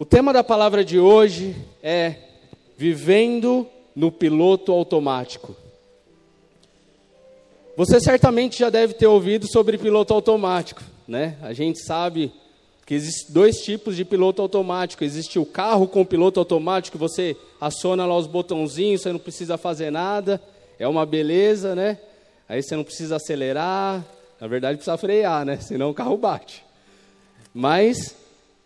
O tema da palavra de hoje é Vivendo no Piloto Automático. Você certamente já deve ter ouvido sobre piloto automático, né? A gente sabe que existem dois tipos de piloto automático. Existe o carro com piloto automático, você aciona lá os botãozinhos, você não precisa fazer nada, é uma beleza, né? Aí você não precisa acelerar, na verdade precisa frear, né? Senão o carro bate. Mas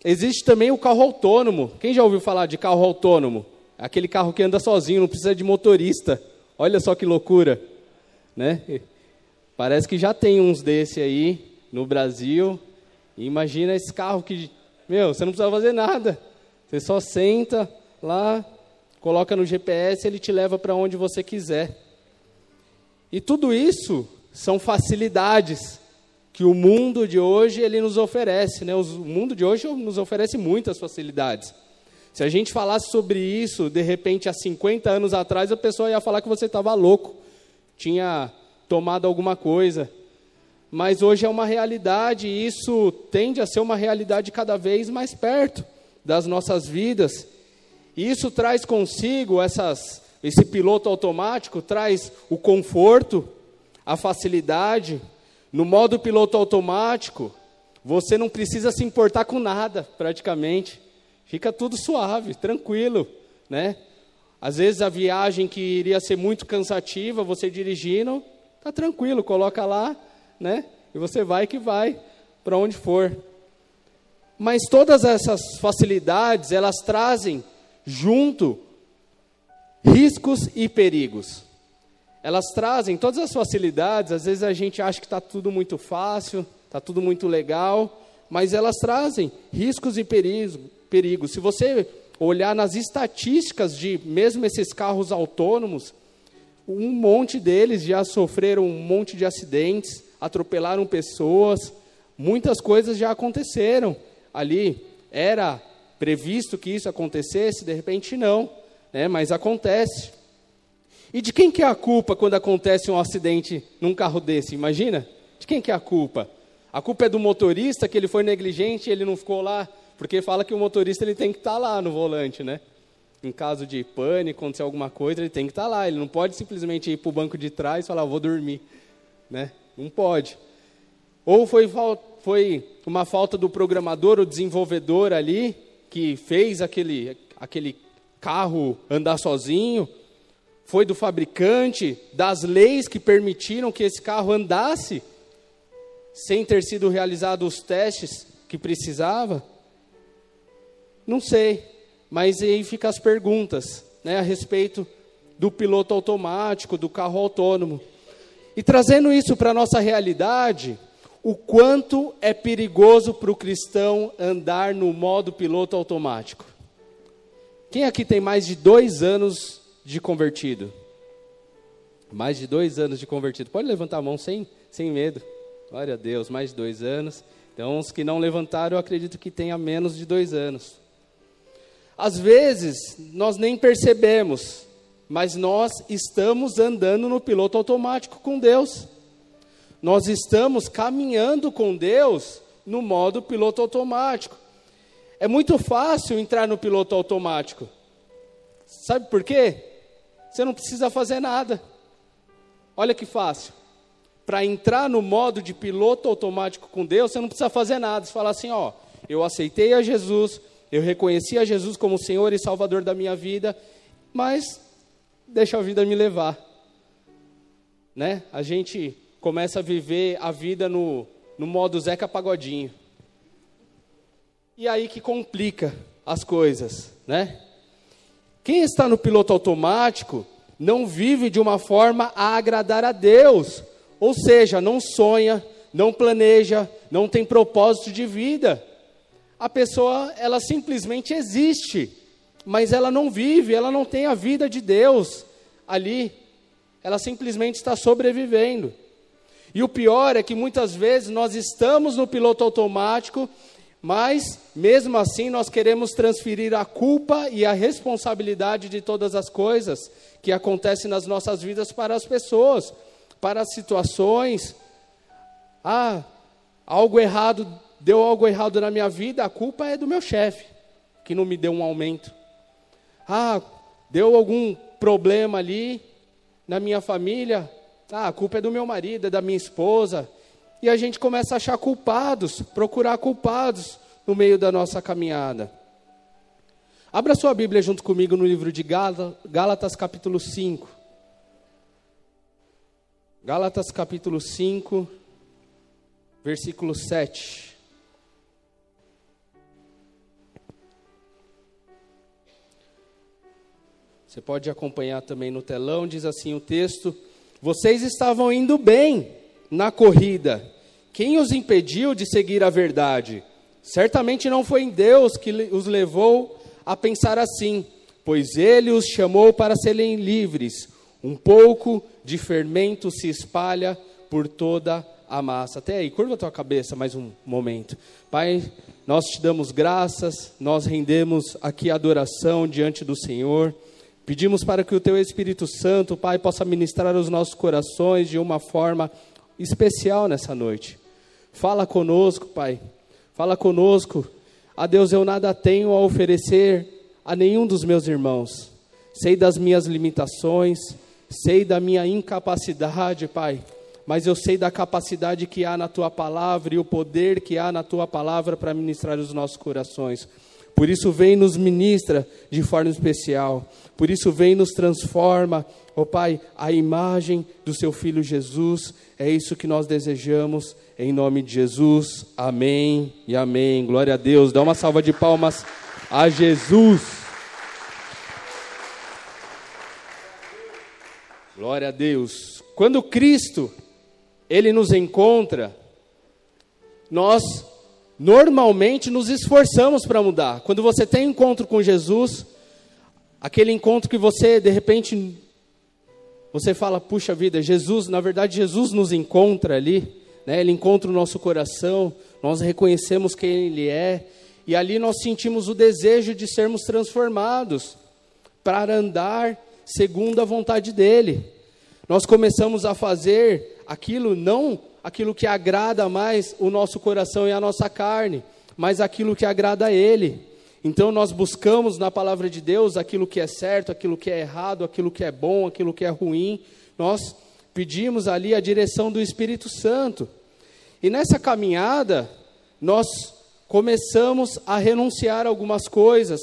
existe também o carro autônomo. Quem já ouviu falar de carro autônomo? Aquele carro que anda sozinho, não precisa de motorista. Olha só que loucura, né? Parece que já tem uns desse aí no Brasil. imagina esse carro que, meu, você não precisa fazer nada. Você só senta lá, coloca no GPS, ele te leva para onde você quiser. E tudo isso são facilidades que o mundo de hoje ele nos oferece, né? O mundo de hoje nos oferece muitas facilidades. Se a gente falasse sobre isso, de repente, há 50 anos atrás, a pessoa ia falar que você estava louco, tinha tomado alguma coisa. Mas hoje é uma realidade e isso tende a ser uma realidade cada vez mais perto das nossas vidas. E isso traz consigo essas, esse piloto automático, traz o conforto, a facilidade. No modo piloto automático, você não precisa se importar com nada, praticamente. Fica tudo suave, tranquilo, né? Às vezes a viagem que iria ser muito cansativa, você dirigindo, Tá tranquilo, coloca lá, né? E você vai que vai para onde for. Mas todas essas facilidades, elas trazem junto riscos e perigos. Elas trazem todas as facilidades, às vezes a gente acha que está tudo muito fácil, está tudo muito legal, mas elas trazem riscos e perigos. Se você olhar nas estatísticas de mesmo esses carros autônomos, um monte deles já sofreram um monte de acidentes, atropelaram pessoas, muitas coisas já aconteceram ali. Era previsto que isso acontecesse, de repente não, né? mas acontece. E de quem que é a culpa quando acontece um acidente num carro desse? Imagina? De quem que é a culpa? A culpa é do motorista, que ele foi negligente, ele não ficou lá, porque fala que o motorista ele tem que estar tá lá no volante, né? em caso de pânico, acontecer alguma coisa, ele tem que estar tá lá. Ele não pode simplesmente ir para o banco de trás e falar, vou dormir. Né? Não pode. Ou foi, foi uma falta do programador, o desenvolvedor ali, que fez aquele, aquele carro andar sozinho. Foi do fabricante, das leis que permitiram que esse carro andasse, sem ter sido realizados os testes que precisava. Não sei. Mas aí ficam as perguntas né, a respeito do piloto automático, do carro autônomo. E trazendo isso para a nossa realidade, o quanto é perigoso para o cristão andar no modo piloto automático. Quem aqui tem mais de dois anos de convertido? Mais de dois anos de convertido. Pode levantar a mão sem, sem medo. Glória a Deus, mais de dois anos. Então, os que não levantaram, eu acredito que tenha menos de dois anos. Às vezes, nós nem percebemos, mas nós estamos andando no piloto automático com Deus. Nós estamos caminhando com Deus no modo piloto automático. É muito fácil entrar no piloto automático. Sabe por quê? Você não precisa fazer nada. Olha que fácil. Para entrar no modo de piloto automático com Deus, você não precisa fazer nada. Você fala assim, ó, eu aceitei a Jesus, eu reconheci a Jesus como Senhor e Salvador da minha vida, mas deixa a vida me levar. Né? A gente começa a viver a vida no, no modo Zeca Pagodinho. E aí que complica as coisas, né? Quem está no piloto automático não vive de uma forma a agradar a Deus, ou seja, não sonha, não planeja, não tem propósito de vida a pessoa ela simplesmente existe, mas ela não vive, ela não tem a vida de Deus ali. Ela simplesmente está sobrevivendo. E o pior é que muitas vezes nós estamos no piloto automático, mas mesmo assim nós queremos transferir a culpa e a responsabilidade de todas as coisas que acontecem nas nossas vidas para as pessoas, para as situações. Ah, algo errado deu algo errado na minha vida, a culpa é do meu chefe, que não me deu um aumento. Ah, deu algum problema ali na minha família. Ah, a culpa é do meu marido, é da minha esposa. E a gente começa a achar culpados, procurar culpados no meio da nossa caminhada. Abra sua Bíblia junto comigo no livro de Gálatas, capítulo 5. Gálatas, capítulo 5, versículo 7. Você pode acompanhar também no telão, diz assim o texto: Vocês estavam indo bem na corrida. Quem os impediu de seguir a verdade? Certamente não foi em Deus que os levou a pensar assim, pois ele os chamou para serem livres. Um pouco de fermento se espalha por toda a massa. Até aí, curva a tua cabeça mais um momento. Pai, nós te damos graças, nós rendemos aqui adoração diante do Senhor. Pedimos para que o teu Espírito Santo, Pai, possa ministrar os nossos corações de uma forma especial nessa noite. Fala conosco, Pai. Fala conosco. A Deus, eu nada tenho a oferecer a nenhum dos meus irmãos. Sei das minhas limitações, sei da minha incapacidade, Pai, mas eu sei da capacidade que há na tua palavra e o poder que há na tua palavra para ministrar os nossos corações. Por isso, vem nos ministra de forma especial. Por isso, vem nos transforma, ó oh, Pai, a imagem do seu Filho Jesus. É isso que nós desejamos, em nome de Jesus. Amém e amém. Glória a Deus. Dá uma salva de palmas a Jesus. Glória a Deus. Quando Cristo, Ele nos encontra, nós normalmente nos esforçamos para mudar. Quando você tem encontro com Jesus, aquele encontro que você de repente você fala, puxa vida, Jesus, na verdade Jesus nos encontra ali, né? Ele encontra o nosso coração, nós reconhecemos quem ele é e ali nós sentimos o desejo de sermos transformados para andar segundo a vontade dele. Nós começamos a fazer aquilo não aquilo que agrada mais o nosso coração e a nossa carne, mas aquilo que agrada a Ele. Então nós buscamos na palavra de Deus aquilo que é certo, aquilo que é errado, aquilo que é bom, aquilo que é ruim. Nós pedimos ali a direção do Espírito Santo. E nessa caminhada, nós começamos a renunciar algumas coisas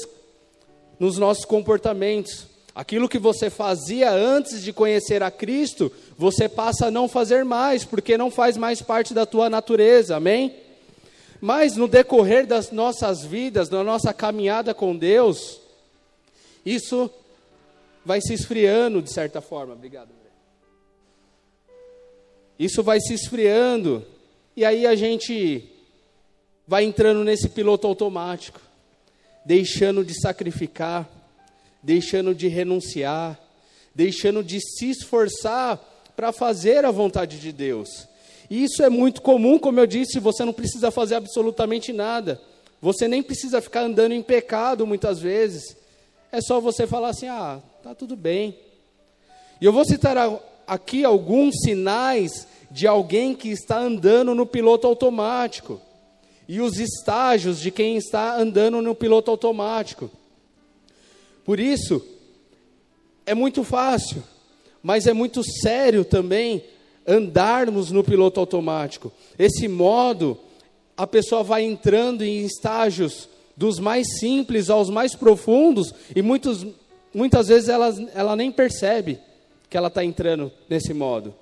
nos nossos comportamentos. Aquilo que você fazia antes de conhecer a Cristo, você passa a não fazer mais, porque não faz mais parte da tua natureza, amém? Mas no decorrer das nossas vidas, na nossa caminhada com Deus, isso vai se esfriando de certa forma. Obrigado. André. Isso vai se esfriando, e aí a gente vai entrando nesse piloto automático, deixando de sacrificar deixando de renunciar, deixando de se esforçar para fazer a vontade de Deus. E isso é muito comum, como eu disse, você não precisa fazer absolutamente nada. Você nem precisa ficar andando em pecado muitas vezes. É só você falar assim: "Ah, tá tudo bem". E eu vou citar aqui alguns sinais de alguém que está andando no piloto automático e os estágios de quem está andando no piloto automático. Por isso, é muito fácil, mas é muito sério também andarmos no piloto automático. Esse modo, a pessoa vai entrando em estágios dos mais simples aos mais profundos e muitos, muitas vezes ela, ela nem percebe que ela está entrando nesse modo.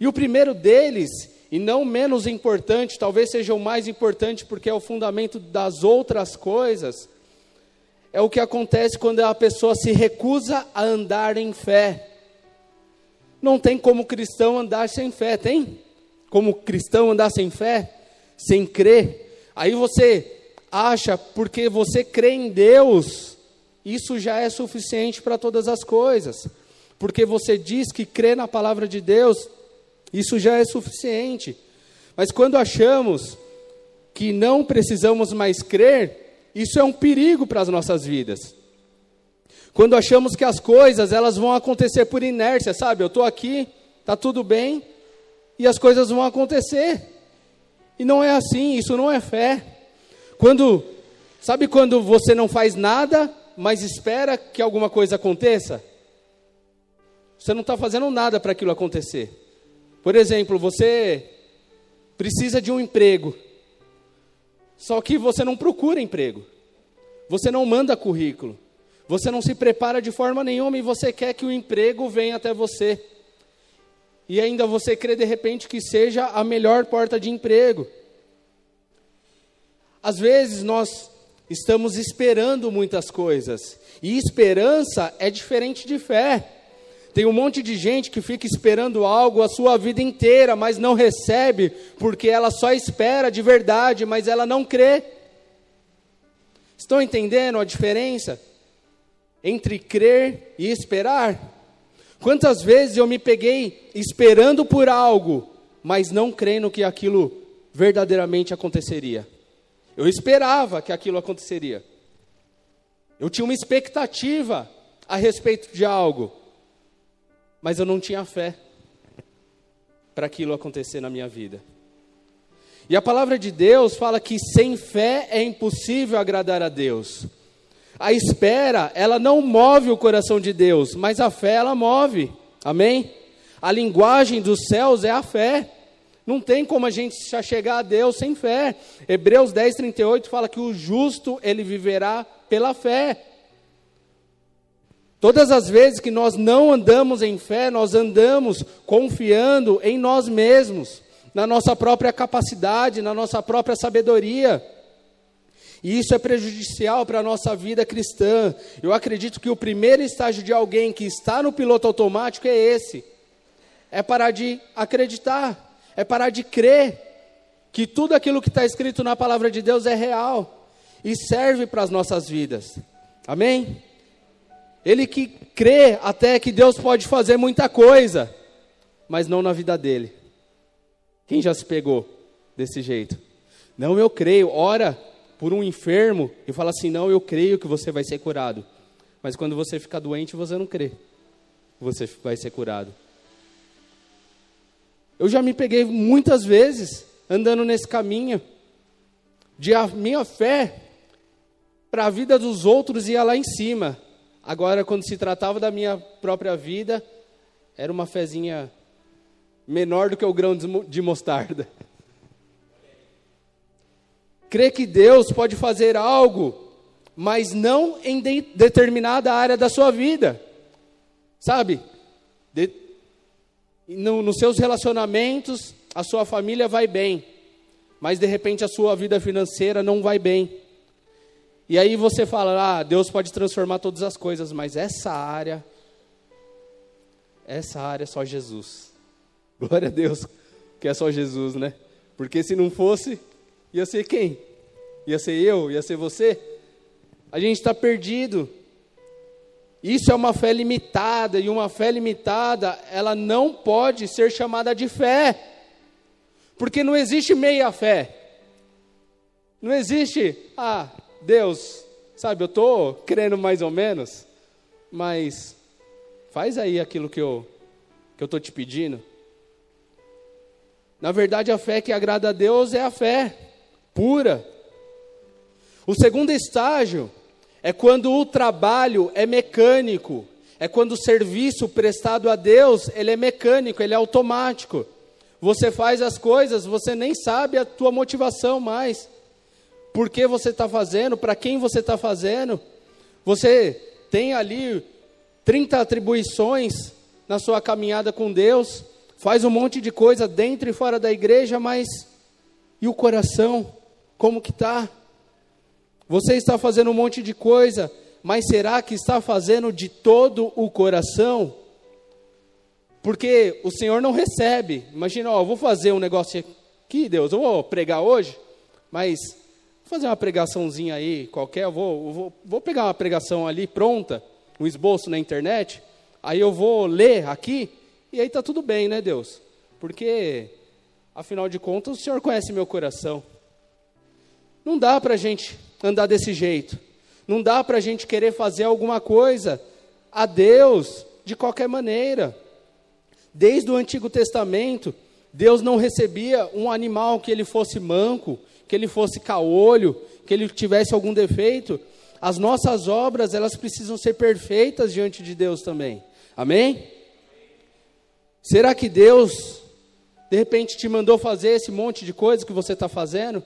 E o primeiro deles, e não menos importante, talvez seja o mais importante porque é o fundamento das outras coisas, é o que acontece quando a pessoa se recusa a andar em fé. Não tem como cristão andar sem fé, tem? Como cristão andar sem fé? Sem crer? Aí você acha, porque você crê em Deus, isso já é suficiente para todas as coisas. Porque você diz que crê na palavra de Deus, isso já é suficiente. Mas quando achamos que não precisamos mais crer, isso é um perigo para as nossas vidas. Quando achamos que as coisas elas vão acontecer por inércia, sabe? Eu estou aqui, está tudo bem, e as coisas vão acontecer. E não é assim, isso não é fé. Quando Sabe quando você não faz nada, mas espera que alguma coisa aconteça? Você não está fazendo nada para aquilo acontecer. Por exemplo, você precisa de um emprego, só que você não procura emprego, você não manda currículo, você não se prepara de forma nenhuma e você quer que o emprego venha até você. E ainda você crê de repente que seja a melhor porta de emprego. Às vezes nós estamos esperando muitas coisas, e esperança é diferente de fé. Tem um monte de gente que fica esperando algo a sua vida inteira, mas não recebe, porque ela só espera de verdade, mas ela não crê. Estão entendendo a diferença entre crer e esperar? Quantas vezes eu me peguei esperando por algo, mas não crendo que aquilo verdadeiramente aconteceria? Eu esperava que aquilo aconteceria. Eu tinha uma expectativa a respeito de algo, mas eu não tinha fé para aquilo acontecer na minha vida. E a palavra de Deus fala que sem fé é impossível agradar a Deus. A espera, ela não move o coração de Deus, mas a fé ela move. Amém? A linguagem dos céus é a fé. Não tem como a gente chegar a Deus sem fé. Hebreus 10, 38 fala que o justo, ele viverá pela fé. Todas as vezes que nós não andamos em fé, nós andamos confiando em nós mesmos, na nossa própria capacidade, na nossa própria sabedoria. E isso é prejudicial para a nossa vida cristã. Eu acredito que o primeiro estágio de alguém que está no piloto automático é esse: é parar de acreditar é parar de crer que tudo aquilo que está escrito na palavra de Deus é real e serve para as nossas vidas. Amém? Ele que crê até que Deus pode fazer muita coisa, mas não na vida dele. Quem já se pegou desse jeito? Não, eu creio. Ora por um enfermo e fala assim: Não, eu creio que você vai ser curado. Mas quando você fica doente, você não crê. Você vai ser curado. Eu já me peguei muitas vezes andando nesse caminho de a minha fé para a vida dos outros ia lá em cima. Agora, quando se tratava da minha própria vida, era uma fezinha menor do que o grão de mostarda. Crer que Deus pode fazer algo, mas não em de determinada área da sua vida. Sabe? De no, nos seus relacionamentos, a sua família vai bem, mas de repente a sua vida financeira não vai bem. E aí você fala: ah, Deus pode transformar todas as coisas, mas essa área, essa área é só Jesus. Glória a Deus que é só Jesus, né? Porque se não fosse, ia ser quem? Ia ser eu? Ia ser você? A gente está perdido. Isso é uma fé limitada, e uma fé limitada, ela não pode ser chamada de fé, porque não existe meia fé. Não existe, ah, Deus, sabe, eu estou crendo mais ou menos, mas faz aí aquilo que eu que eu estou te pedindo. Na verdade, a fé que agrada a Deus é a fé pura. O segundo estágio é quando o trabalho é mecânico, é quando o serviço prestado a Deus, ele é mecânico, ele é automático. Você faz as coisas, você nem sabe a tua motivação mais. Por que você está fazendo, para quem você está fazendo. Você tem ali 30 atribuições na sua caminhada com Deus, faz um monte de coisa dentro e fora da igreja, mas e o coração? Como que está? Você está fazendo um monte de coisa, mas será que está fazendo de todo o coração? Porque o Senhor não recebe. Imagina, ó, vou fazer um negócio aqui, Deus, eu vou pregar hoje, mas vou fazer uma pregaçãozinha aí qualquer, eu vou, eu vou, vou pegar uma pregação ali pronta, um esboço na internet, aí eu vou ler aqui, e aí está tudo bem, né, Deus? Porque, afinal de contas, o Senhor conhece meu coração. Não dá para a gente andar desse jeito. Não dá para a gente querer fazer alguma coisa a Deus de qualquer maneira. Desde o Antigo Testamento, Deus não recebia um animal que ele fosse manco, que ele fosse caolho, que ele tivesse algum defeito, as nossas obras, elas precisam ser perfeitas diante de Deus também. Amém? Será que Deus, de repente, te mandou fazer esse monte de coisa que você está fazendo?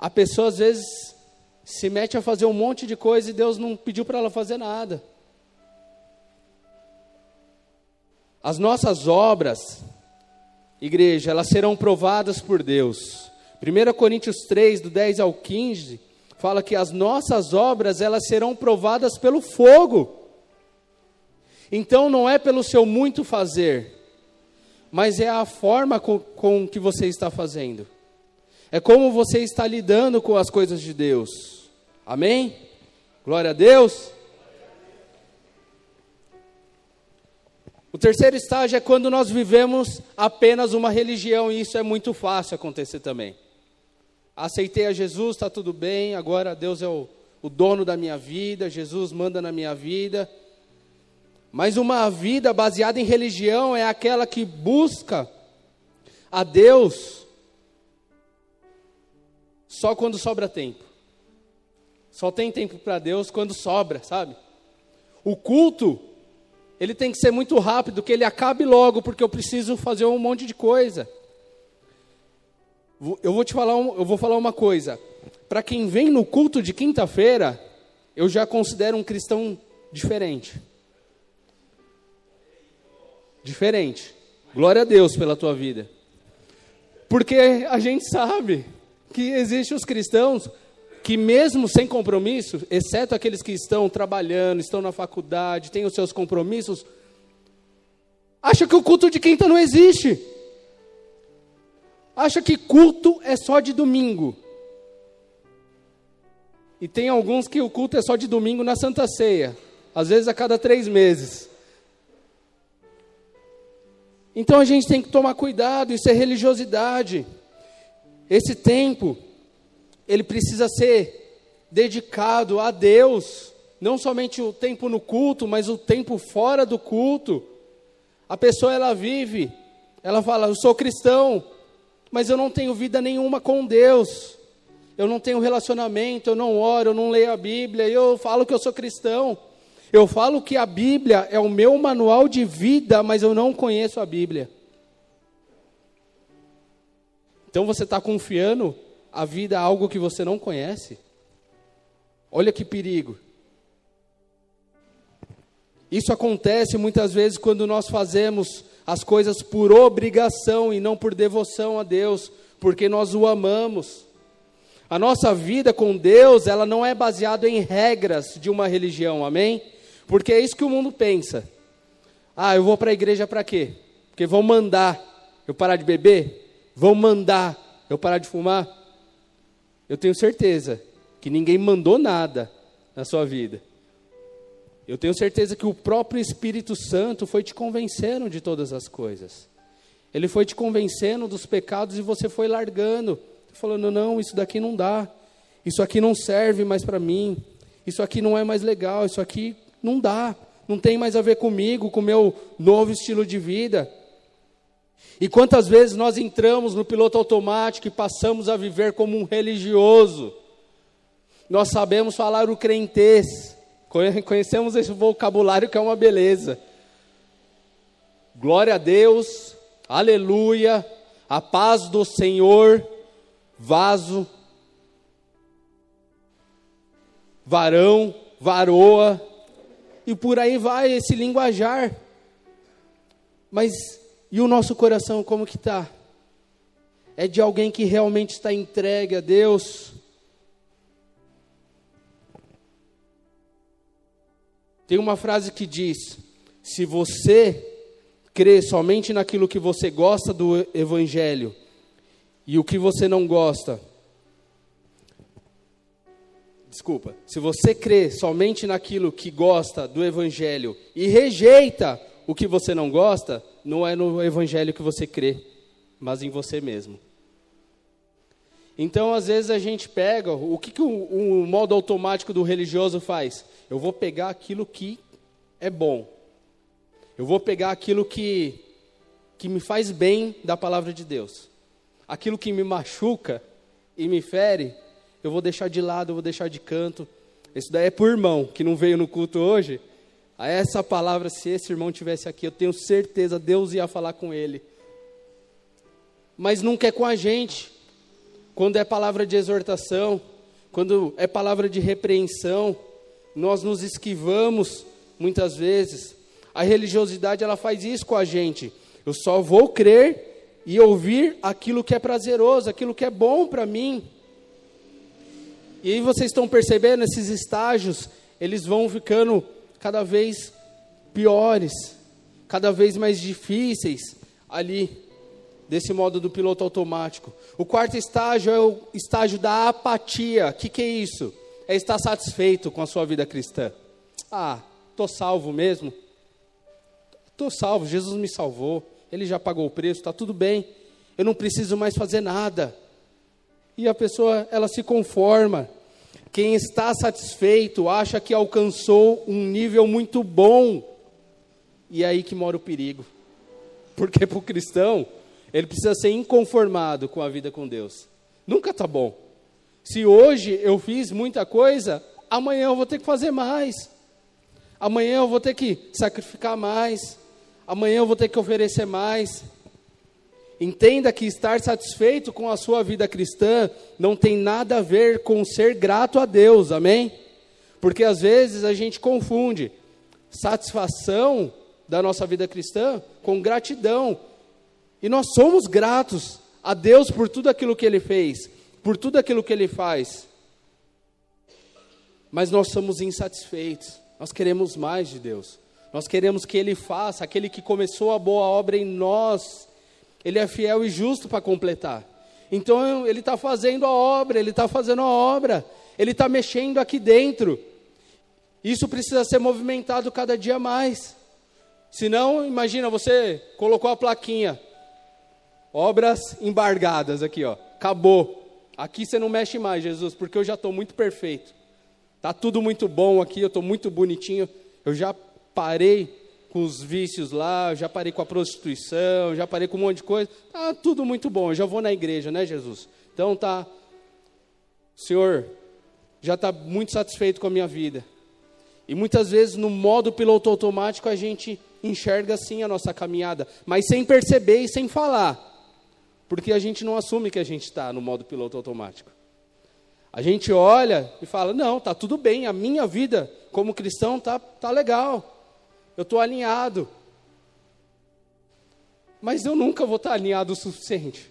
A pessoa, às vezes, se mete a fazer um monte de coisa e Deus não pediu para ela fazer nada. As nossas obras, igreja, elas serão provadas por Deus. 1 Coríntios 3, do 10 ao 15, fala que as nossas obras, elas serão provadas pelo fogo. Então não é pelo seu muito fazer, mas é a forma com, com que você está fazendo. É como você está lidando com as coisas de Deus. Amém? Glória a Deus. O terceiro estágio é quando nós vivemos apenas uma religião, e isso é muito fácil acontecer também. Aceitei a Jesus, está tudo bem, agora Deus é o, o dono da minha vida, Jesus manda na minha vida. Mas uma vida baseada em religião é aquela que busca a Deus só quando sobra tempo. Só tem tempo para Deus quando sobra, sabe? O culto ele tem que ser muito rápido, que ele acabe logo, porque eu preciso fazer um monte de coisa. Eu vou te falar, um, eu vou falar uma coisa. Para quem vem no culto de quinta-feira, eu já considero um cristão diferente. Diferente. Glória a Deus pela tua vida. Porque a gente sabe que existem os cristãos que mesmo sem compromisso, exceto aqueles que estão trabalhando, estão na faculdade, têm os seus compromissos, acha que o culto de quinta não existe. Acha que culto é só de domingo. E tem alguns que o culto é só de domingo na Santa Ceia, às vezes a cada três meses. Então a gente tem que tomar cuidado, isso é religiosidade. Esse tempo ele precisa ser dedicado a Deus, não somente o tempo no culto, mas o tempo fora do culto. A pessoa ela vive, ela fala: "Eu sou cristão, mas eu não tenho vida nenhuma com Deus. Eu não tenho relacionamento, eu não oro, eu não leio a Bíblia, eu falo que eu sou cristão. Eu falo que a Bíblia é o meu manual de vida, mas eu não conheço a Bíblia. Então você está confiando a vida a algo que você não conhece? Olha que perigo. Isso acontece muitas vezes quando nós fazemos as coisas por obrigação e não por devoção a Deus, porque nós o amamos. A nossa vida com Deus, ela não é baseada em regras de uma religião, amém? Porque é isso que o mundo pensa. Ah, eu vou para a igreja para quê? Porque vão mandar eu parar de beber? Vão mandar eu parar de fumar? eu tenho certeza que ninguém mandou nada na sua vida. Eu tenho certeza que o próprio Espírito Santo foi te convencendo de todas as coisas. Ele foi te convencendo dos pecados e você foi largando, falando: não, isso daqui não dá, isso aqui não serve mais para mim, isso aqui não é mais legal, isso aqui não dá, não tem mais a ver comigo, com o meu novo estilo de vida. E quantas vezes nós entramos no piloto automático e passamos a viver como um religioso? Nós sabemos falar o crentez, conhecemos esse vocabulário que é uma beleza. Glória a Deus, aleluia, a paz do Senhor, vaso, varão, varoa, e por aí vai esse linguajar. Mas e o nosso coração como que está? É de alguém que realmente está entregue a Deus? Tem uma frase que diz: se você crê somente naquilo que você gosta do Evangelho e o que você não gosta, desculpa, se você crê somente naquilo que gosta do Evangelho e rejeita o que você não gosta, não é no evangelho que você crê, mas em você mesmo. Então, às vezes a gente pega, o que, que o, o modo automático do religioso faz? Eu vou pegar aquilo que é bom. Eu vou pegar aquilo que, que me faz bem da palavra de Deus. Aquilo que me machuca, e me fere, eu vou deixar de lado, eu vou deixar de canto. Isso daí é por irmão que não veio no culto hoje. A essa palavra, se esse irmão tivesse aqui, eu tenho certeza Deus ia falar com ele. Mas nunca é com a gente. Quando é palavra de exortação, quando é palavra de repreensão, nós nos esquivamos muitas vezes. A religiosidade ela faz isso com a gente. Eu só vou crer e ouvir aquilo que é prazeroso, aquilo que é bom para mim. E aí vocês estão percebendo esses estágios, eles vão ficando cada vez piores, cada vez mais difíceis ali, desse modo do piloto automático. O quarto estágio é o estágio da apatia. O que, que é isso? É estar satisfeito com a sua vida cristã. Ah, estou salvo mesmo. Estou salvo, Jesus me salvou, Ele já pagou o preço, está tudo bem. Eu não preciso mais fazer nada e a pessoa ela se conforma. Quem está satisfeito acha que alcançou um nível muito bom. E é aí que mora o perigo. Porque para o cristão, ele precisa ser inconformado com a vida com Deus. Nunca está bom. Se hoje eu fiz muita coisa, amanhã eu vou ter que fazer mais. Amanhã eu vou ter que sacrificar mais. Amanhã eu vou ter que oferecer mais. Entenda que estar satisfeito com a sua vida cristã não tem nada a ver com ser grato a Deus, amém? Porque às vezes a gente confunde satisfação da nossa vida cristã com gratidão. E nós somos gratos a Deus por tudo aquilo que Ele fez, por tudo aquilo que Ele faz. Mas nós somos insatisfeitos, nós queremos mais de Deus, nós queremos que Ele faça, aquele que começou a boa obra em nós, ele é fiel e justo para completar. Então ele está fazendo a obra, ele está fazendo a obra, ele está mexendo aqui dentro. Isso precisa ser movimentado cada dia mais. Senão, imagina, você colocou a plaquinha, obras embargadas aqui, ó, acabou. Aqui você não mexe mais, Jesus, porque eu já estou muito perfeito. Tá tudo muito bom aqui, eu estou muito bonitinho. Eu já parei com os vícios lá, já parei com a prostituição, já parei com um monte de coisa. Tá tudo muito bom, eu já vou na igreja, né, Jesus? Então tá, Senhor, já está muito satisfeito com a minha vida. E muitas vezes no modo piloto automático a gente enxerga assim a nossa caminhada, mas sem perceber e sem falar, porque a gente não assume que a gente está no modo piloto automático. A gente olha e fala: não, tá tudo bem, a minha vida como cristão tá, tá legal eu estou alinhado. Mas eu nunca vou estar alinhado o suficiente.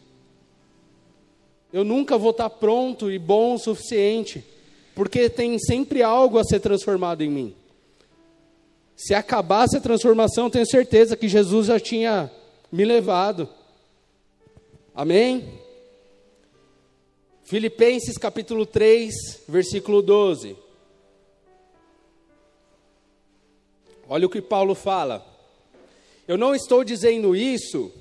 Eu nunca vou estar pronto e bom o suficiente, porque tem sempre algo a ser transformado em mim. Se acabasse a transformação, tenho certeza que Jesus já tinha me levado. Amém? Filipenses capítulo 3, versículo 12. Olha o que Paulo fala. Eu não estou dizendo isso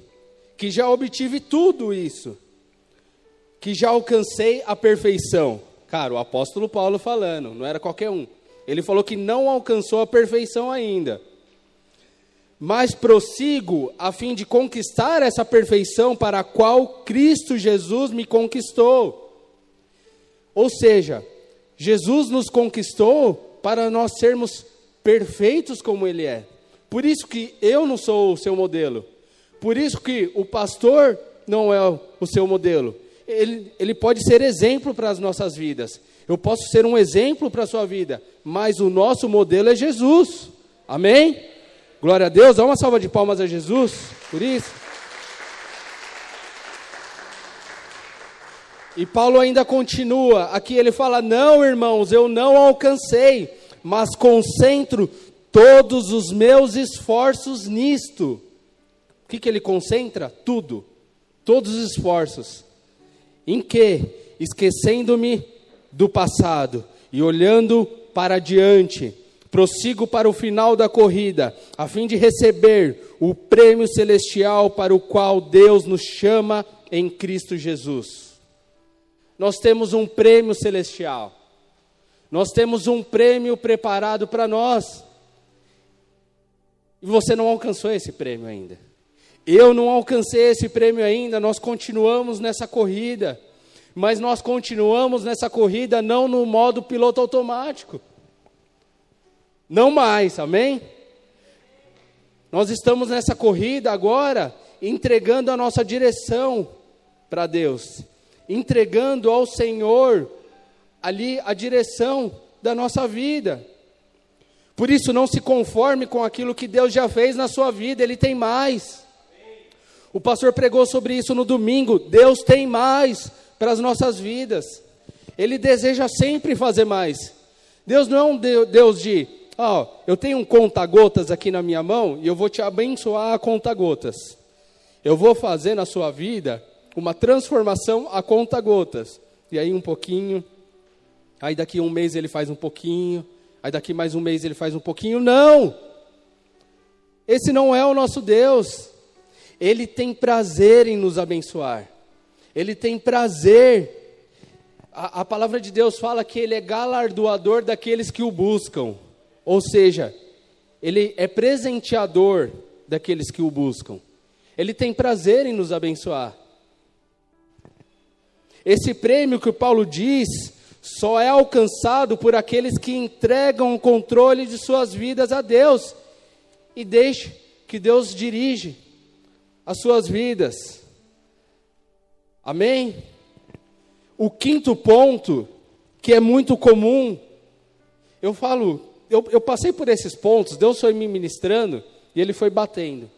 que já obtive tudo isso, que já alcancei a perfeição. Cara, o apóstolo Paulo falando, não era qualquer um. Ele falou que não alcançou a perfeição ainda. Mas prossigo a fim de conquistar essa perfeição para a qual Cristo Jesus me conquistou. Ou seja, Jesus nos conquistou para nós sermos perfeitos como ele é. Por isso que eu não sou o seu modelo. Por isso que o pastor não é o seu modelo. Ele, ele pode ser exemplo para as nossas vidas. Eu posso ser um exemplo para a sua vida, mas o nosso modelo é Jesus. Amém? Glória a Deus. Dá uma salva de palmas a Jesus por isso. E Paulo ainda continua. Aqui ele fala: Não, irmãos, eu não alcancei mas concentro todos os meus esforços nisto. O que, que ele concentra? Tudo, todos os esforços. Em que? Esquecendo-me do passado e olhando para diante, prossigo para o final da corrida, a fim de receber o prêmio celestial para o qual Deus nos chama em Cristo Jesus. Nós temos um prêmio celestial. Nós temos um prêmio preparado para nós. E você não alcançou esse prêmio ainda. Eu não alcancei esse prêmio ainda, nós continuamos nessa corrida. mas nós continuamos nessa corrida não no modo piloto automático. Não mais, amém? Nós estamos nessa corrida agora entregando a nossa direção para Deus, entregando ao Senhor ali a direção da nossa vida. Por isso, não se conforme com aquilo que Deus já fez na sua vida, Ele tem mais. O pastor pregou sobre isso no domingo. Deus tem mais para as nossas vidas. Ele deseja sempre fazer mais. Deus não é um Deus de, ó, oh, eu tenho um conta-gotas aqui na minha mão e eu vou te abençoar a conta-gotas. Eu vou fazer na sua vida uma transformação a conta-gotas. E aí um pouquinho, aí daqui um mês ele faz um pouquinho, aí daqui mais um mês ele faz um pouquinho. Não! Esse não é o nosso Deus. Ele tem prazer em nos abençoar. Ele tem prazer. A, a, palavra de Deus fala que ele é galardoador daqueles que o buscam. Ou seja, ele é presenteador daqueles que o buscam. Ele tem prazer em nos abençoar. Esse prêmio que o Paulo diz só é alcançado por aqueles que entregam o controle de suas vidas a Deus e deixe que Deus dirige as suas vidas. Amém? O quinto ponto, que é muito comum, eu falo, eu, eu passei por esses pontos, Deus foi me ministrando e Ele foi batendo.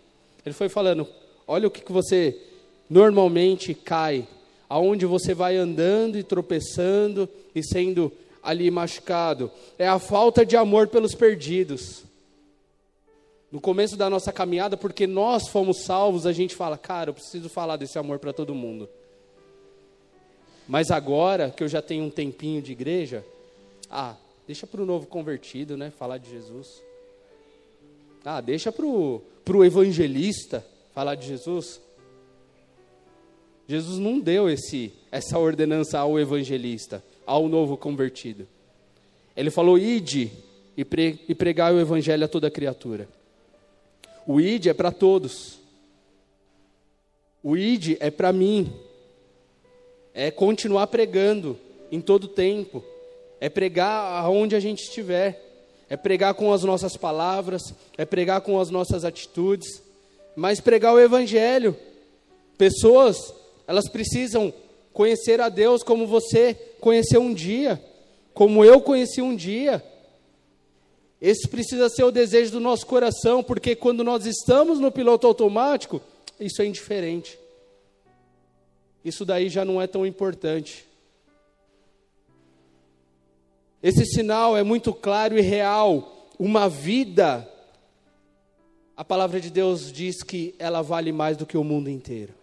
Ele foi falando: olha o que, que você normalmente cai, aonde você vai andando e tropeçando e sendo ali machucado. É a falta de amor pelos perdidos no começo da nossa caminhada, porque nós fomos salvos, a gente fala, cara, eu preciso falar desse amor para todo mundo. Mas agora que eu já tenho um tempinho de igreja, ah, deixa para o novo convertido, né, falar de Jesus. Ah, deixa para o evangelista falar de Jesus. Jesus não deu esse, essa ordenança ao evangelista, ao novo convertido. Ele falou: ide e, pre, e pregai o evangelho a toda criatura. O ID é para todos. O ID é para mim. É continuar pregando em todo tempo. É pregar aonde a gente estiver. É pregar com as nossas palavras, é pregar com as nossas atitudes, mas pregar o evangelho. Pessoas, elas precisam conhecer a Deus como você conheceu um dia, como eu conheci um dia. Esse precisa ser o desejo do nosso coração, porque quando nós estamos no piloto automático, isso é indiferente. Isso daí já não é tão importante. Esse sinal é muito claro e real. Uma vida, a palavra de Deus diz que ela vale mais do que o mundo inteiro.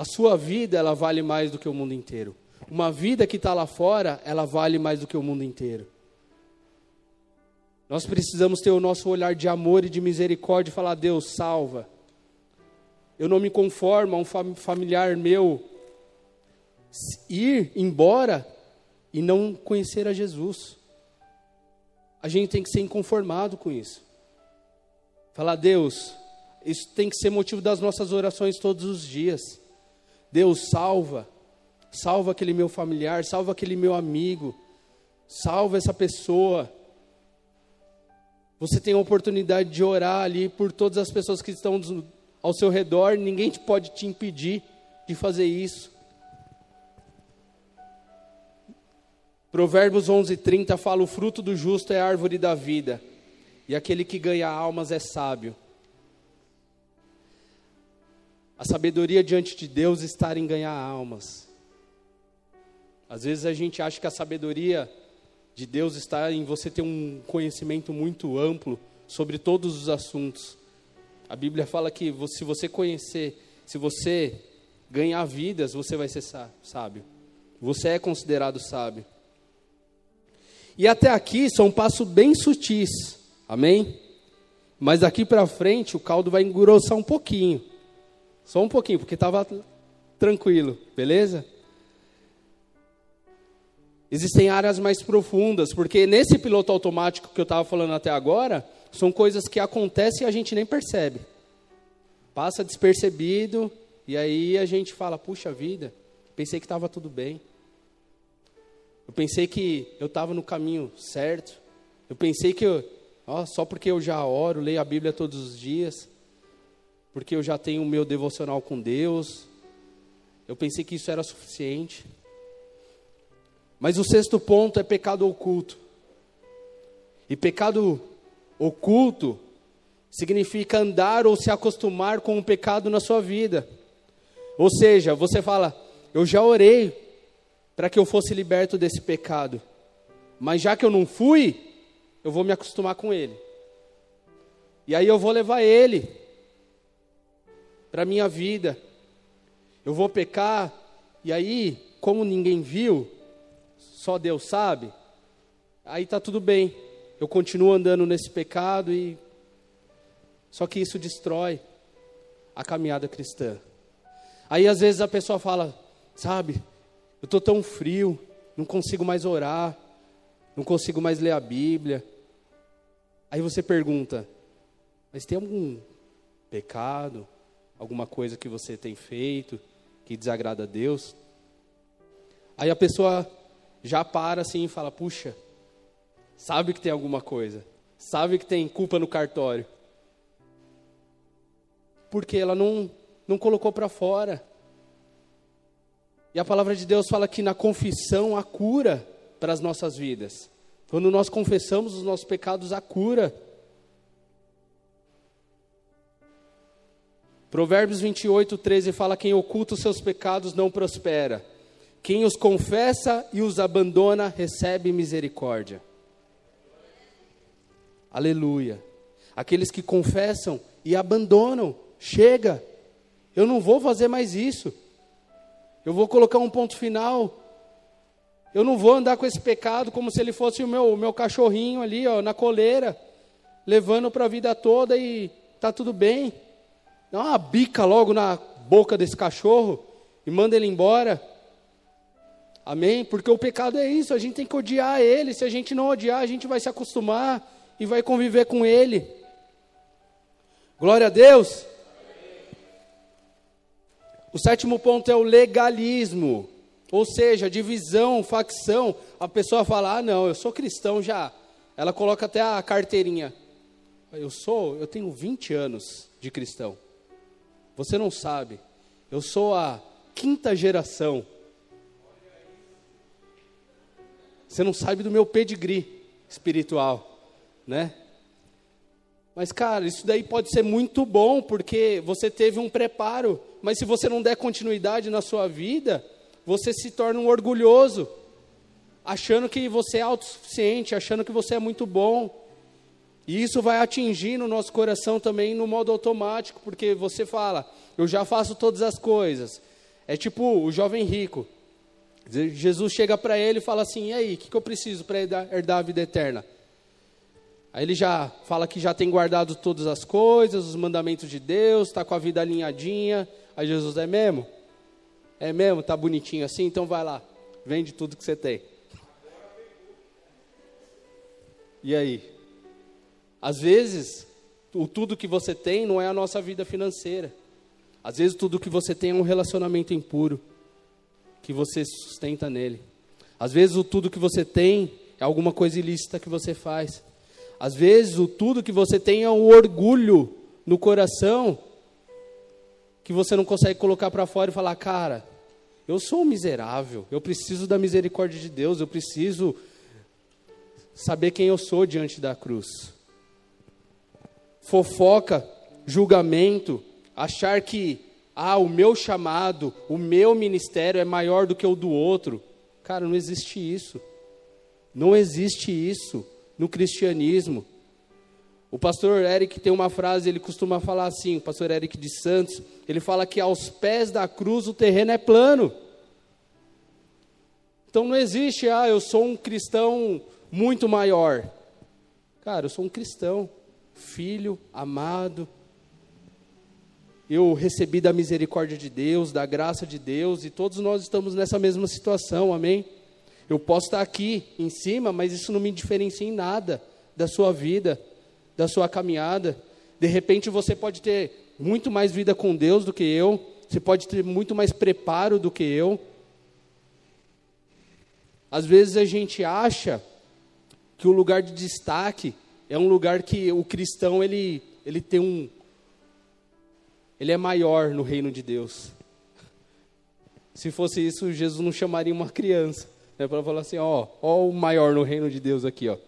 A sua vida, ela vale mais do que o mundo inteiro. Uma vida que está lá fora, ela vale mais do que o mundo inteiro. Nós precisamos ter o nosso olhar de amor e de misericórdia e falar: Deus, salva. Eu não me conformo a um familiar meu ir embora e não conhecer a Jesus. A gente tem que ser inconformado com isso. Falar, Deus, isso tem que ser motivo das nossas orações todos os dias. Deus, salva. Salva aquele meu familiar, salva aquele meu amigo. Salva essa pessoa você tem a oportunidade de orar ali por todas as pessoas que estão ao seu redor, ninguém pode te impedir de fazer isso. Provérbios 11:30 fala: "O fruto do justo é a árvore da vida, e aquele que ganha almas é sábio." A sabedoria diante de Deus está em ganhar almas. Às vezes a gente acha que a sabedoria de Deus está em você ter um conhecimento muito amplo sobre todos os assuntos. A Bíblia fala que se você conhecer, se você ganhar vidas, você vai ser sábio. Você é considerado sábio. E até aqui são passos bem sutis, amém? Mas daqui para frente o caldo vai engrossar um pouquinho. Só um pouquinho, porque estava tranquilo, beleza? Existem áreas mais profundas, porque nesse piloto automático que eu estava falando até agora, são coisas que acontecem e a gente nem percebe. Passa despercebido E aí a gente fala, puxa vida, pensei que estava tudo bem. Eu pensei que eu estava no caminho certo. Eu pensei que, eu, ó, só porque eu já oro, leio a Bíblia todos os dias, porque eu já tenho o meu devocional com Deus, eu pensei que isso era suficiente. Mas o sexto ponto é pecado oculto. E pecado oculto significa andar ou se acostumar com o pecado na sua vida. Ou seja, você fala, eu já orei para que eu fosse liberto desse pecado, mas já que eu não fui, eu vou me acostumar com ele. E aí eu vou levar ele para minha vida. Eu vou pecar e aí, como ninguém viu, só Deus sabe, aí tá tudo bem. Eu continuo andando nesse pecado e só que isso destrói a caminhada cristã. Aí às vezes a pessoa fala, sabe, eu estou tão frio, não consigo mais orar, não consigo mais ler a Bíblia. Aí você pergunta, mas tem algum pecado, alguma coisa que você tem feito que desagrada a Deus? Aí a pessoa já para assim e fala: puxa, sabe que tem alguma coisa, sabe que tem culpa no cartório. Porque ela não, não colocou para fora. E a palavra de Deus fala que na confissão há cura para as nossas vidas. Quando nós confessamos os nossos pecados, há cura. Provérbios 28, 13 fala: Quem oculta os seus pecados não prospera, quem os confessa e os abandona recebe misericórdia. Aleluia. Aqueles que confessam e abandonam, chega, eu não vou fazer mais isso. Eu vou colocar um ponto final. Eu não vou andar com esse pecado como se ele fosse o meu, o meu cachorrinho ali, ó, na coleira, levando para a vida toda e tá tudo bem. Dá uma bica logo na boca desse cachorro e manda ele embora. Amém? Porque o pecado é isso, a gente tem que odiar ele. Se a gente não odiar, a gente vai se acostumar e vai conviver com ele. Glória a Deus. O sétimo ponto é o legalismo, ou seja, divisão, facção. A pessoa fala: "Ah, não, eu sou cristão já". Ela coloca até a carteirinha. Eu sou, eu tenho 20 anos de cristão. Você não sabe. Eu sou a quinta geração Você não sabe do meu pedigree espiritual, né? Mas, cara, isso daí pode ser muito bom, porque você teve um preparo, mas se você não der continuidade na sua vida, você se torna um orgulhoso, achando que você é autossuficiente, achando que você é muito bom. E isso vai atingir no nosso coração também no modo automático, porque você fala, eu já faço todas as coisas. É tipo o jovem rico. Jesus chega para ele e fala assim: e aí, o que, que eu preciso para herdar, a vida eterna? Aí ele já fala que já tem guardado todas as coisas, os mandamentos de Deus, está com a vida alinhadinha. Aí Jesus é mesmo? É mesmo? Tá bonitinho assim? Então vai lá, vende tudo que você tem. E aí? Às vezes, o tudo que você tem não é a nossa vida financeira. Às vezes, tudo que você tem é um relacionamento impuro que você sustenta nele. Às vezes o tudo que você tem é alguma coisa ilícita que você faz. Às vezes o tudo que você tem é um orgulho no coração que você não consegue colocar para fora e falar, cara, eu sou um miserável, eu preciso da misericórdia de Deus, eu preciso saber quem eu sou diante da cruz. Fofoca, julgamento, achar que ah, o meu chamado, o meu ministério é maior do que o do outro. Cara, não existe isso. Não existe isso no cristianismo. O pastor Eric tem uma frase, ele costuma falar assim, o pastor Eric de Santos, ele fala que aos pés da cruz o terreno é plano. Então não existe, ah, eu sou um cristão muito maior. Cara, eu sou um cristão, filho, amado, eu recebi da misericórdia de Deus, da graça de Deus, e todos nós estamos nessa mesma situação, amém? Eu posso estar aqui em cima, mas isso não me diferencia em nada da sua vida, da sua caminhada. De repente você pode ter muito mais vida com Deus do que eu, você pode ter muito mais preparo do que eu. Às vezes a gente acha que o lugar de destaque é um lugar que o cristão ele, ele tem um ele é maior no reino de Deus. Se fosse isso, Jesus não chamaria uma criança, né, para falar assim, ó, ó o maior no reino de Deus aqui, ó.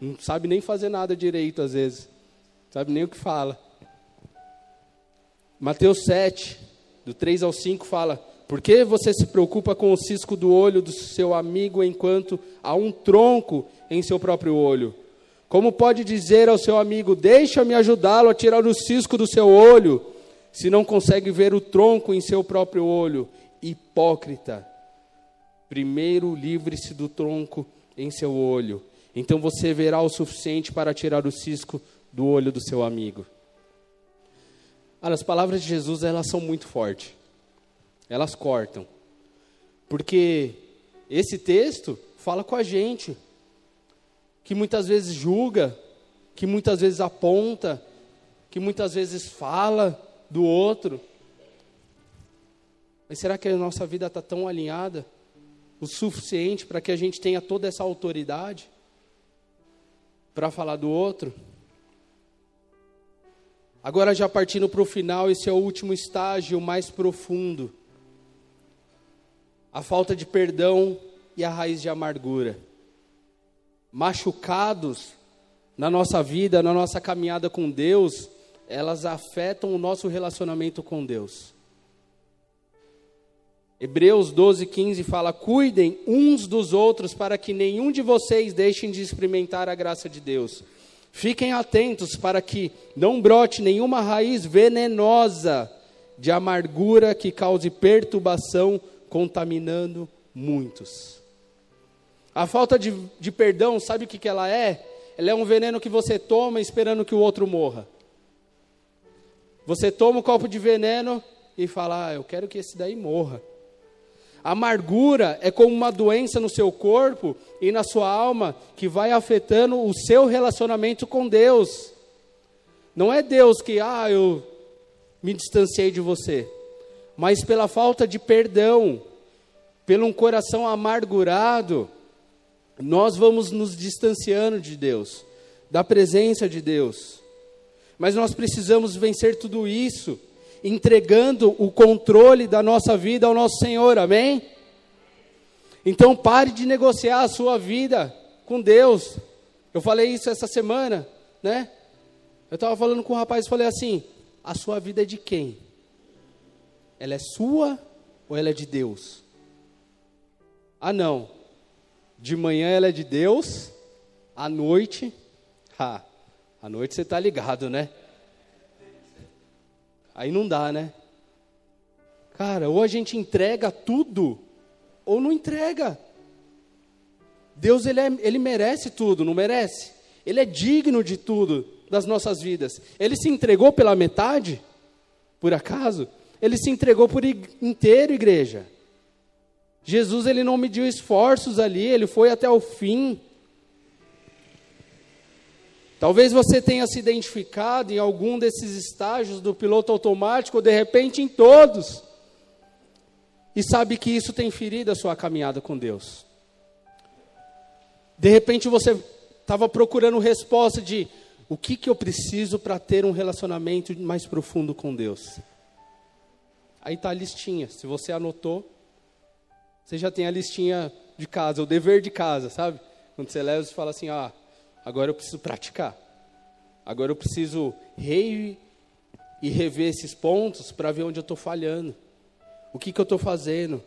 Não sabe nem fazer nada direito às vezes. Sabe nem o que fala. Mateus 7, do 3 ao 5 fala: Por que você se preocupa com o cisco do olho do seu amigo enquanto há um tronco em seu próprio olho? Como pode dizer ao seu amigo: Deixa-me ajudá-lo a tirar o cisco do seu olho, se não consegue ver o tronco em seu próprio olho? Hipócrita. Primeiro livre-se do tronco em seu olho, então você verá o suficiente para tirar o cisco do olho do seu amigo. Olha, as palavras de Jesus, elas são muito fortes. Elas cortam. Porque esse texto fala com a gente, que muitas vezes julga, que muitas vezes aponta, que muitas vezes fala do outro. Mas será que a nossa vida está tão alinhada o suficiente para que a gente tenha toda essa autoridade para falar do outro? Agora, já partindo para o final, esse é o último estágio mais profundo. A falta de perdão e a raiz de amargura. Machucados na nossa vida, na nossa caminhada com Deus, elas afetam o nosso relacionamento com Deus. Hebreus 12, 15 fala: Cuidem uns dos outros para que nenhum de vocês deixem de experimentar a graça de Deus. Fiquem atentos para que não brote nenhuma raiz venenosa de amargura que cause perturbação, contaminando muitos. A falta de, de perdão, sabe o que, que ela é? Ela é um veneno que você toma esperando que o outro morra. Você toma um copo de veneno e fala: ah, Eu quero que esse daí morra. Amargura é como uma doença no seu corpo e na sua alma que vai afetando o seu relacionamento com Deus. Não é Deus que, ah, eu me distanciei de você, mas pela falta de perdão, pelo um coração amargurado, nós vamos nos distanciando de Deus, da presença de Deus. Mas nós precisamos vencer tudo isso entregando o controle da nossa vida ao nosso Senhor, amém? Então pare de negociar a sua vida com Deus. Eu falei isso essa semana, né? Eu estava falando com um rapaz e falei assim: a sua vida é de quem? Ela é sua ou ela é de Deus? Ah, não. De manhã ela é de Deus, à noite, ah, à noite você está ligado, né? Aí não dá, né? Cara, ou a gente entrega tudo, ou não entrega. Deus, ele, é, ele merece tudo, não merece? Ele é digno de tudo das nossas vidas. Ele se entregou pela metade, por acaso? Ele se entregou por inteiro, igreja. Jesus, ele não mediu esforços ali, ele foi até o fim. Talvez você tenha se identificado em algum desses estágios do piloto automático, ou de repente em todos, e sabe que isso tem ferido a sua caminhada com Deus. De repente você estava procurando resposta de o que, que eu preciso para ter um relacionamento mais profundo com Deus. Aí está a listinha, se você anotou, você já tem a listinha de casa, o dever de casa, sabe? Quando você leva, você fala assim, ah, Agora eu preciso praticar. Agora eu preciso re e rever esses pontos para ver onde eu estou falhando. O que, que eu estou fazendo?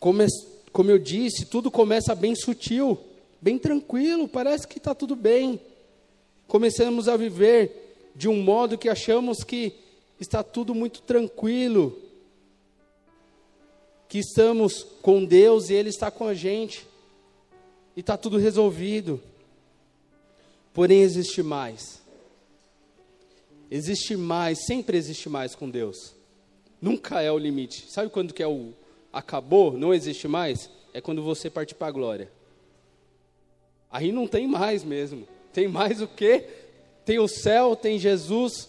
Como, como eu disse, tudo começa bem sutil, bem tranquilo, parece que está tudo bem. Começamos a viver de um modo que achamos que está tudo muito tranquilo, que estamos com Deus e Ele está com a gente, e está tudo resolvido. Porém, existe mais. Existe mais, sempre existe mais com Deus. Nunca é o limite. Sabe quando que é o acabou, não existe mais? É quando você parte para a glória. Aí não tem mais mesmo. Tem mais o quê? Tem o céu, tem Jesus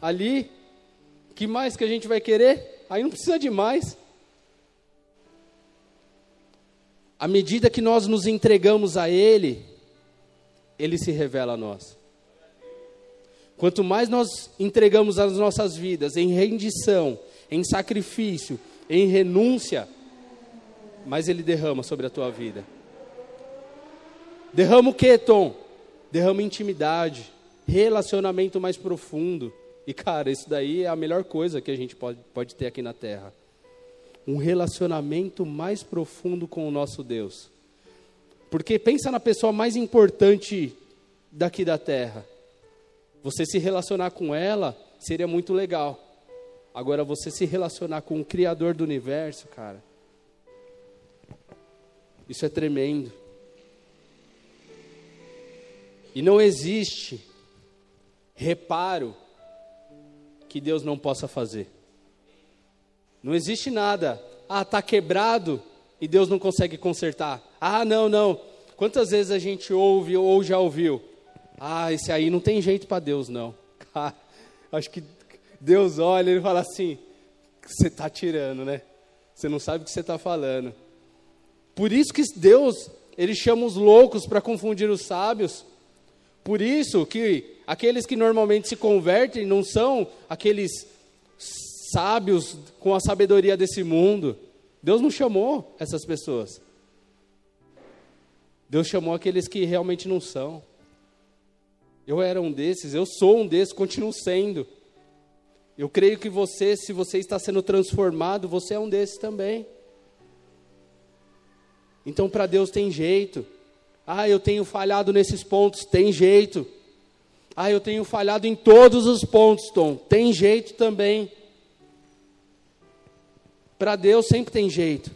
ali. Que mais que a gente vai querer? Aí não precisa de mais. À medida que nós nos entregamos a Ele, Ele se revela a nós. Quanto mais nós entregamos as nossas vidas em rendição, em sacrifício, em renúncia, mais Ele derrama sobre a tua vida. Derrama o que, Tom? Derrama intimidade, relacionamento mais profundo. E, cara, isso daí é a melhor coisa que a gente pode, pode ter aqui na terra um relacionamento mais profundo com o nosso Deus. Porque pensa na pessoa mais importante daqui da terra. Você se relacionar com ela seria muito legal. Agora você se relacionar com o criador do universo, cara. Isso é tremendo. E não existe reparo que Deus não possa fazer. Não existe nada. Ah, está quebrado e Deus não consegue consertar. Ah, não, não. Quantas vezes a gente ouve ou já ouviu? Ah, esse aí não tem jeito para Deus, não. Ah, acho que Deus olha e fala assim: você está tirando, né? Você não sabe o que você está falando. Por isso que Deus, ele chama os loucos para confundir os sábios. Por isso que aqueles que normalmente se convertem não são aqueles sábios com a sabedoria desse mundo. Deus não chamou essas pessoas. Deus chamou aqueles que realmente não são. Eu era um desses, eu sou um desses, continuo sendo. Eu creio que você, se você está sendo transformado, você é um desses também. Então, para Deus tem jeito. Ah, eu tenho falhado nesses pontos, tem jeito. Ah, eu tenho falhado em todos os pontos, Tom, tem jeito também. Para Deus sempre tem jeito.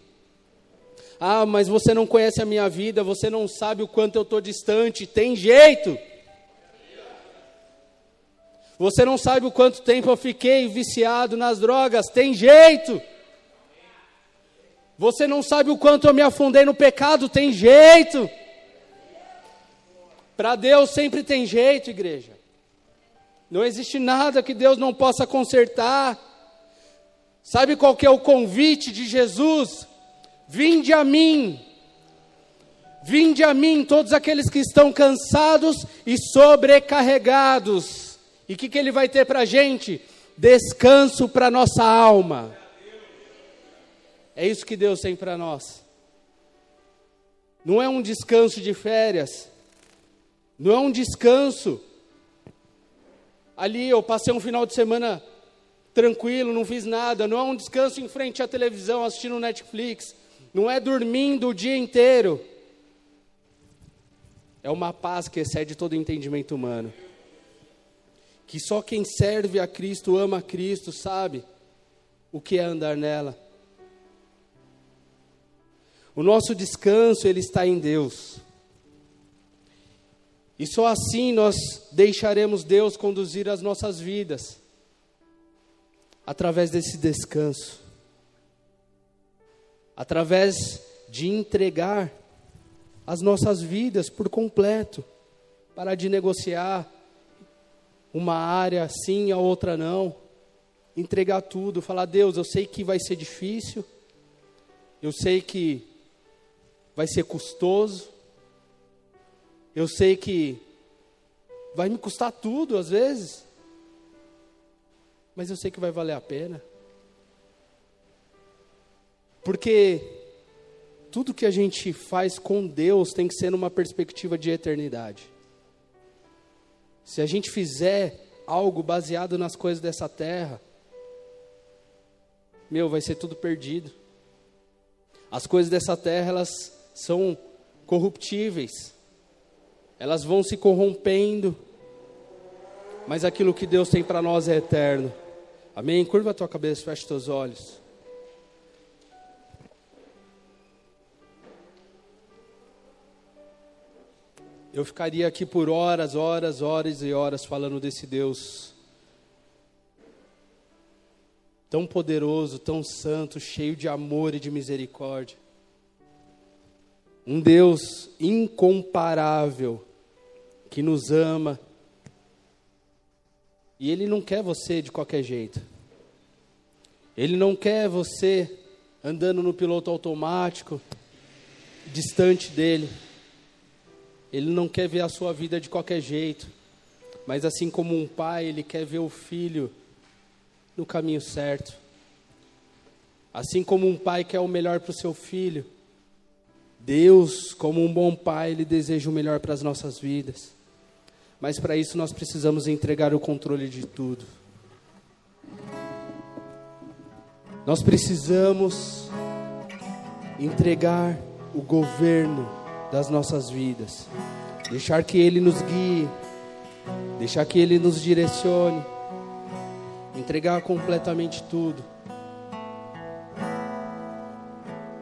Ah, mas você não conhece a minha vida, você não sabe o quanto eu estou distante. Tem jeito. Você não sabe o quanto tempo eu fiquei viciado nas drogas. Tem jeito. Você não sabe o quanto eu me afundei no pecado. Tem jeito. Para Deus sempre tem jeito, igreja. Não existe nada que Deus não possa consertar. Sabe qual que é o convite de Jesus? Vinde a mim. Vinde a mim todos aqueles que estão cansados e sobrecarregados. E o que, que ele vai ter para a gente? Descanso para nossa alma. É isso que Deus tem para nós. Não é um descanso de férias. Não é um descanso. Ali eu passei um final de semana tranquilo, não fiz nada, não é um descanso em frente à televisão assistindo Netflix, não é dormindo o dia inteiro. É uma paz que excede todo entendimento humano. Que só quem serve a Cristo, ama a Cristo, sabe o que é andar nela. O nosso descanso, ele está em Deus. E só assim nós deixaremos Deus conduzir as nossas vidas através desse descanso, através de entregar as nossas vidas por completo, parar de negociar uma área sim, a outra não, entregar tudo, falar: Deus, eu sei que vai ser difícil, eu sei que vai ser custoso, eu sei que vai me custar tudo às vezes, mas eu sei que vai valer a pena. Porque tudo que a gente faz com Deus tem que ser numa perspectiva de eternidade. Se a gente fizer algo baseado nas coisas dessa terra, meu, vai ser tudo perdido. As coisas dessa terra, elas são corruptíveis. Elas vão se corrompendo. Mas aquilo que Deus tem para nós é eterno. Amém? Curva a tua cabeça, fecha teus olhos. Eu ficaria aqui por horas, horas, horas e horas falando desse Deus tão poderoso, tão santo, cheio de amor e de misericórdia. Um Deus incomparável que nos ama e Ele não quer você de qualquer jeito. Ele não quer você andando no piloto automático, distante dele. Ele não quer ver a sua vida de qualquer jeito. Mas assim como um pai, ele quer ver o filho no caminho certo. Assim como um pai quer o melhor para o seu filho, Deus, como um bom pai, ele deseja o melhor para as nossas vidas. Mas para isso nós precisamos entregar o controle de tudo. Nós precisamos entregar o governo das nossas vidas, deixar que Ele nos guie, deixar que Ele nos direcione, entregar completamente tudo.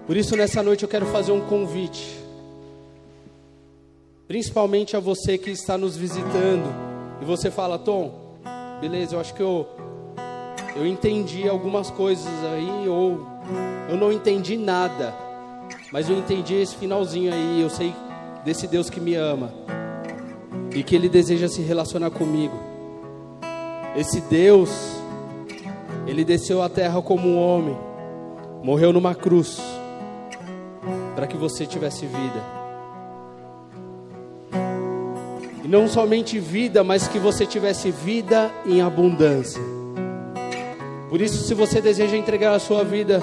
Por isso, nessa noite, eu quero fazer um convite, principalmente a você que está nos visitando, e você fala, Tom, beleza, eu acho que eu, eu entendi algumas coisas aí, ou eu não entendi nada, mas eu entendi esse finalzinho aí, eu sei desse Deus que me ama e que Ele deseja se relacionar comigo. Esse Deus, Ele desceu à terra como um homem, morreu numa cruz, para que você tivesse vida. Não somente vida, mas que você tivesse vida em abundância. Por isso, se você deseja entregar a sua vida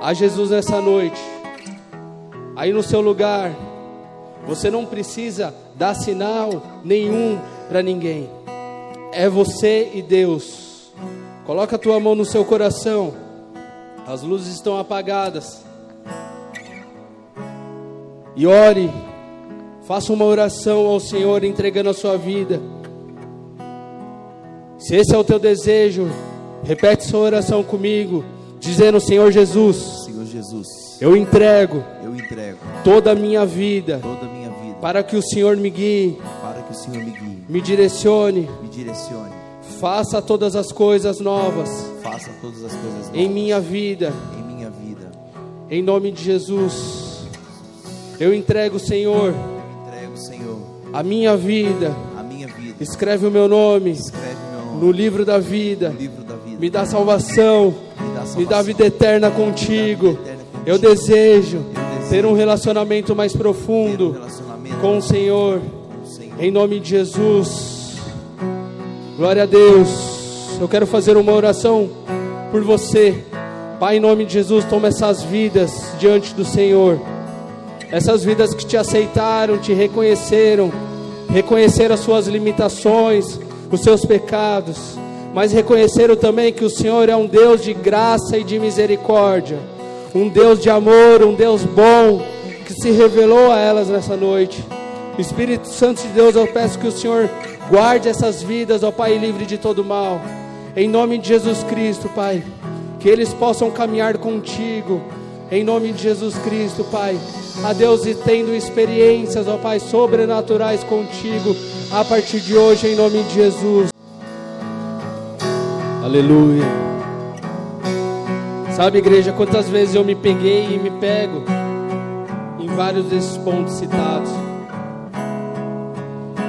a Jesus nessa noite, aí no seu lugar, você não precisa dar sinal nenhum para ninguém. É você e Deus. Coloca a tua mão no seu coração. As luzes estão apagadas. E ore. Faça uma oração ao Senhor entregando a sua vida. Se esse é o teu desejo, repete sua oração comigo, dizendo: Senhor Jesus, Senhor Jesus, eu entrego eu entrego toda a minha vida toda a minha vida para que o Senhor me guie, para que o Senhor me guie, me direcione, me direcione, faça todas as coisas novas faça todas as coisas novas em minha vida, em minha vida. em nome de Jesus. Eu entrego, Senhor, Senhor, a minha vida, a minha vida. escreve o meu nome Escreve meu nome no livro da vida, no livro da vida. me dá salvação, Me dá me salvação. dá vida eterna contigo. vida eterna contigo. Eu desejo Eu desejo ter um relacionamento mais Ter um profundo relacionamento com o Senhor, com o Senhor. em nome de Jesus. Glória a Deus. Eu quero fazer uma oração por você. Pai, em nome de Jesus, toma essas vidas diante do Senhor. Essas vidas que te aceitaram, te reconheceram, reconheceram as suas limitações, os seus pecados, mas reconheceram também que o Senhor é um Deus de graça e de misericórdia, um Deus de amor, um Deus bom, que se revelou a elas nessa noite. Espírito Santo de Deus, eu peço que o Senhor guarde essas vidas, ó Pai, livre de todo mal. Em nome de Jesus Cristo, Pai, que eles possam caminhar contigo. Em nome de Jesus Cristo, Pai. A Deus e tendo experiências, ó Pai, sobrenaturais contigo a partir de hoje, em nome de Jesus. Aleluia. Sabe, igreja, quantas vezes eu me peguei e me pego em vários desses pontos citados.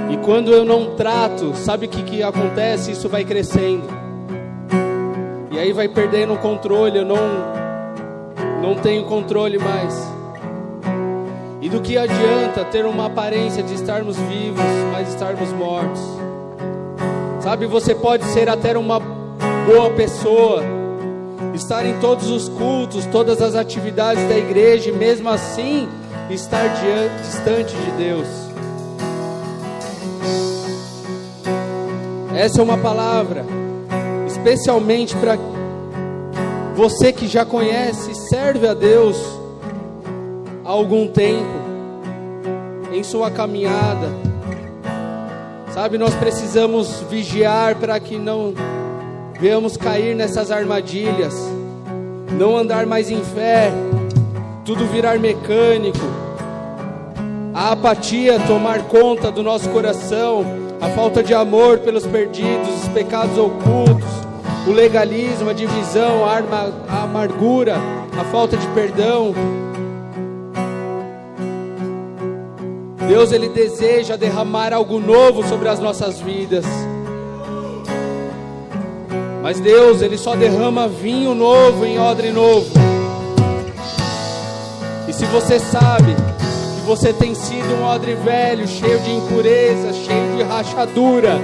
E quando eu não trato, sabe o que, que acontece? Isso vai crescendo. E aí vai perdendo o controle, eu não, não tenho controle mais. Do que adianta ter uma aparência de estarmos vivos, mas estarmos mortos? Sabe, você pode ser até uma boa pessoa, estar em todos os cultos, todas as atividades da igreja, e mesmo assim estar diante, distante de Deus. Essa é uma palavra, especialmente para você que já conhece e serve a Deus há algum tempo, em sua caminhada. Sabe, nós precisamos vigiar para que não venhamos cair nessas armadilhas, não andar mais em fé, tudo virar mecânico, a apatia tomar conta do nosso coração, a falta de amor pelos perdidos, os pecados ocultos, o legalismo, a divisão, a, arma, a amargura, a falta de perdão. Deus ele deseja derramar algo novo sobre as nossas vidas. Mas Deus, Ele só derrama vinho novo em odre novo. E se você sabe que você tem sido um odre velho, cheio de impureza, cheio de rachadura,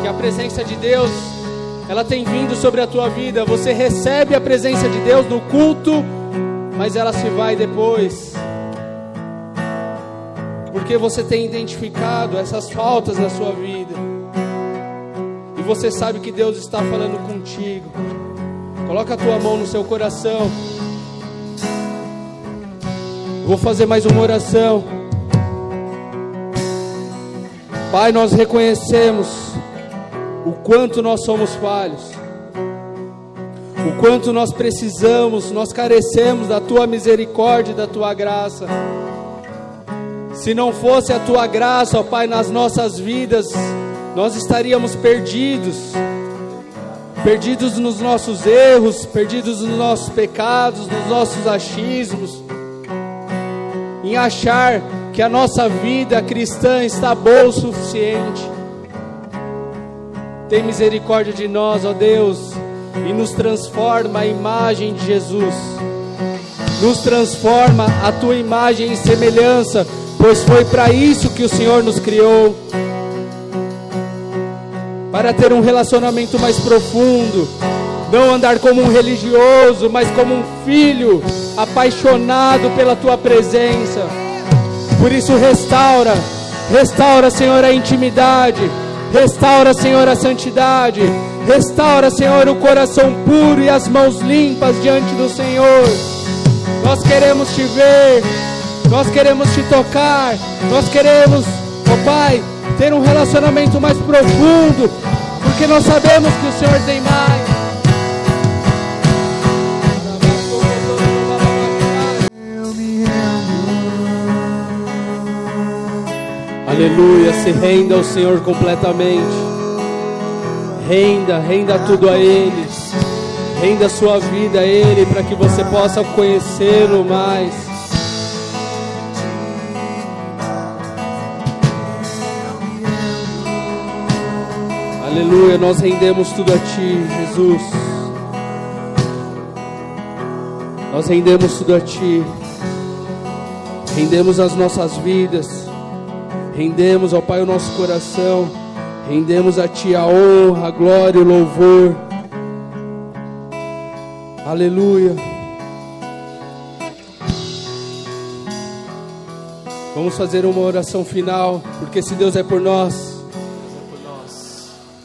que a presença de Deus, ela tem vindo sobre a tua vida, você recebe a presença de Deus no culto, mas ela se vai depois. Porque você tem identificado essas faltas na sua vida. E você sabe que Deus está falando contigo. Coloca a tua mão no seu coração. Vou fazer mais uma oração. Pai, nós reconhecemos o quanto nós somos falhos, o quanto nós precisamos, nós carecemos da tua misericórdia e da tua graça. Se não fosse a tua graça, ó Pai, nas nossas vidas, nós estaríamos perdidos. Perdidos nos nossos erros, perdidos nos nossos pecados, nos nossos achismos, em achar que a nossa vida cristã está boa o suficiente. Tem misericórdia de nós, ó Deus, e nos transforma a imagem de Jesus. Nos transforma a tua imagem e semelhança, pois foi para isso que o Senhor nos criou para ter um relacionamento mais profundo, não andar como um religioso, mas como um filho apaixonado pela tua presença. Por isso, restaura, restaura, Senhor, a intimidade, restaura, Senhor, a santidade, restaura, Senhor, o coração puro e as mãos limpas diante do Senhor. Nós queremos te ver, nós queremos te tocar, nós queremos, ó oh Pai, ter um relacionamento mais profundo, porque nós sabemos que o Senhor tem mais. Aleluia, se renda ao Senhor completamente. Renda, renda tudo a Ele. Renda sua vida a Ele para que você possa conhecê-lo mais. Aleluia, nós rendemos tudo a Ti, Jesus. Nós rendemos tudo a Ti. Rendemos as nossas vidas. Rendemos ao Pai o nosso coração. Rendemos a Ti a honra, a glória e o louvor. Aleluia. Vamos fazer uma oração final, porque se Deus é por nós,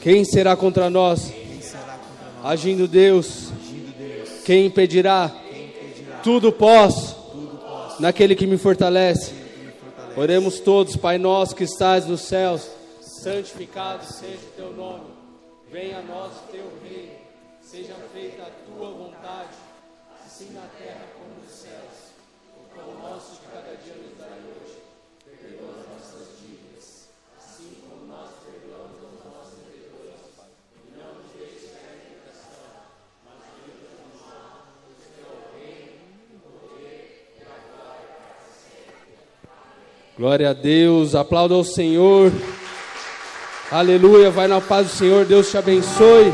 quem será contra nós? Agindo Deus, quem impedirá? Tudo posso, naquele que me fortalece. Oremos todos, Pai nosso que estás nos céus, santificado seja o teu nome. Venha a nós o teu reino. Seja feita a tua vontade, assim na terra como nos céus. O pão nosso de cada dia nos dai hoje. Perdoa as nossas dívidas, assim como nós perdoamos aos nossos devedores. E não nos deixes cair em tentação, mas livra-nos do mal. Pois teu reino, o poder e a glória para sempre. Glória a Deus, aplauda ao Senhor. Aleluia, vai na paz do Senhor, Deus te abençoe.